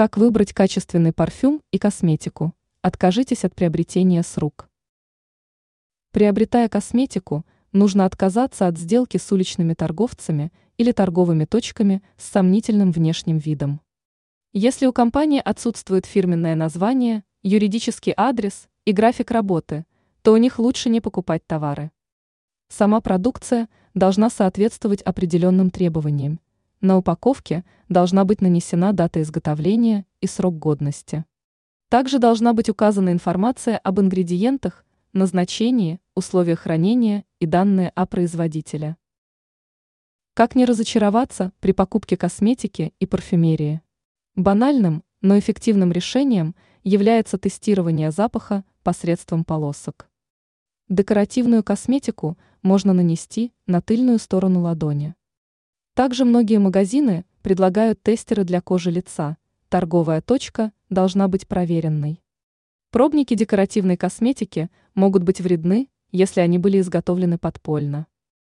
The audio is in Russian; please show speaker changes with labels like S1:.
S1: Как выбрать качественный парфюм и косметику? Откажитесь от приобретения с рук. Приобретая косметику, нужно отказаться от сделки с уличными торговцами или торговыми точками с сомнительным внешним видом. Если у компании отсутствует фирменное название, юридический адрес и график работы, то у них лучше не покупать товары. Сама продукция должна соответствовать определенным требованиям. На упаковке должна быть нанесена дата изготовления и срок годности. Также должна быть указана информация об ингредиентах, назначении, условиях хранения и данные о производителе. Как не разочароваться при покупке косметики и парфюмерии? Банальным, но эффективным решением является тестирование запаха посредством полосок. Декоративную косметику можно нанести на тыльную сторону ладони. Также многие магазины предлагают тестеры для кожи лица. Торговая точка должна быть проверенной. Пробники декоративной косметики могут быть вредны, если они были изготовлены подпольно.